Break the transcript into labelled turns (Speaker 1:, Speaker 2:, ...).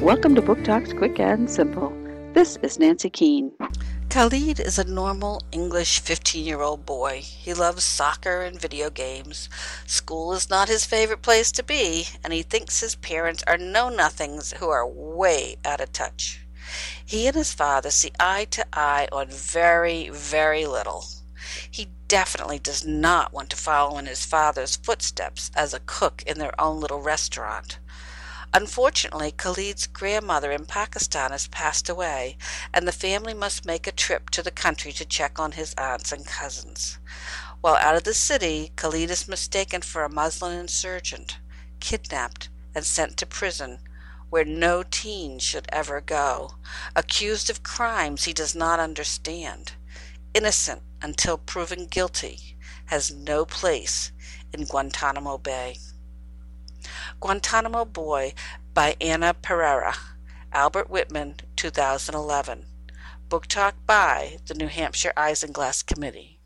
Speaker 1: Welcome to Book Talks Quick and Simple. This is Nancy Keane.
Speaker 2: Khalid is a normal English 15 year old boy. He loves soccer and video games. School is not his favorite place to be, and he thinks his parents are know nothings who are way out of touch. He and his father see eye to eye on very, very little. He definitely does not want to follow in his father's footsteps as a cook in their own little restaurant. Unfortunately, Khalid's grandmother in Pakistan has passed away, and the family must make a trip to the country to check on his aunts and cousins. While out of the city, Khalid is mistaken for a Muslim insurgent, kidnapped, and sent to prison where no teen should ever go, accused of crimes he does not understand, innocent until proven guilty, has no place in Guantanamo Bay. Guantanamo Boy by Anna Perera. Albert Whitman, 2011. Book Talk by the New Hampshire Isinglass Committee.